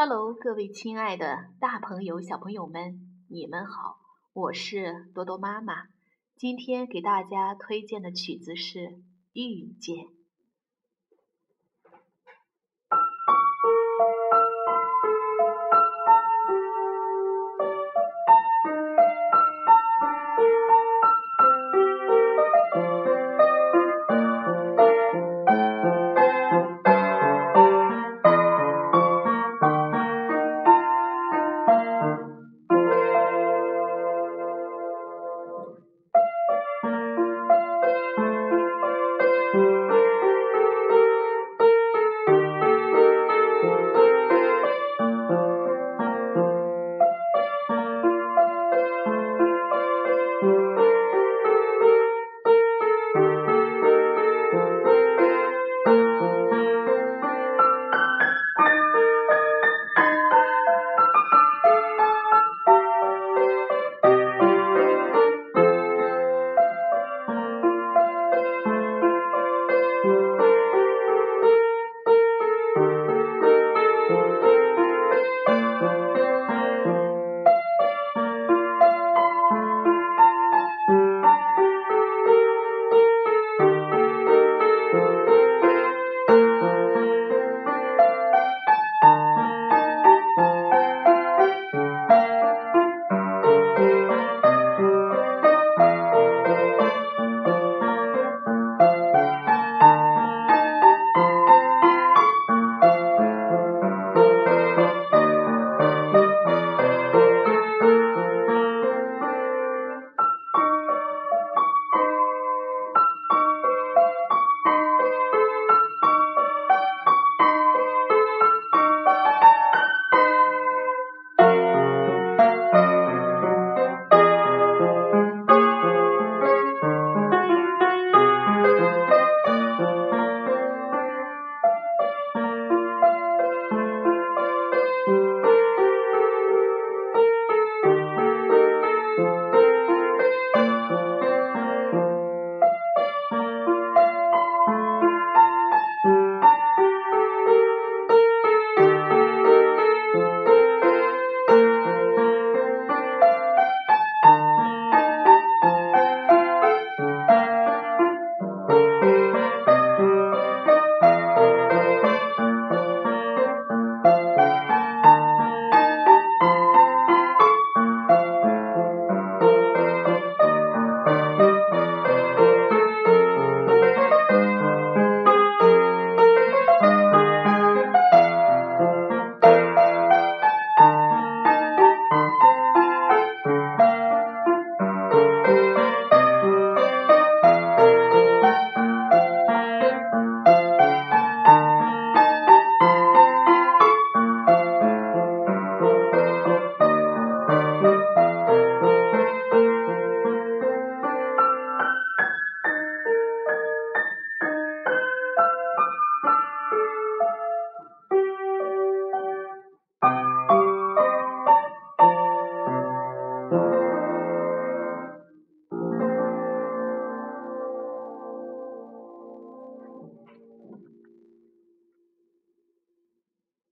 Hello，各位亲爱的大朋友、小朋友们，你们好，我是多多妈妈。今天给大家推荐的曲子是《遇见》。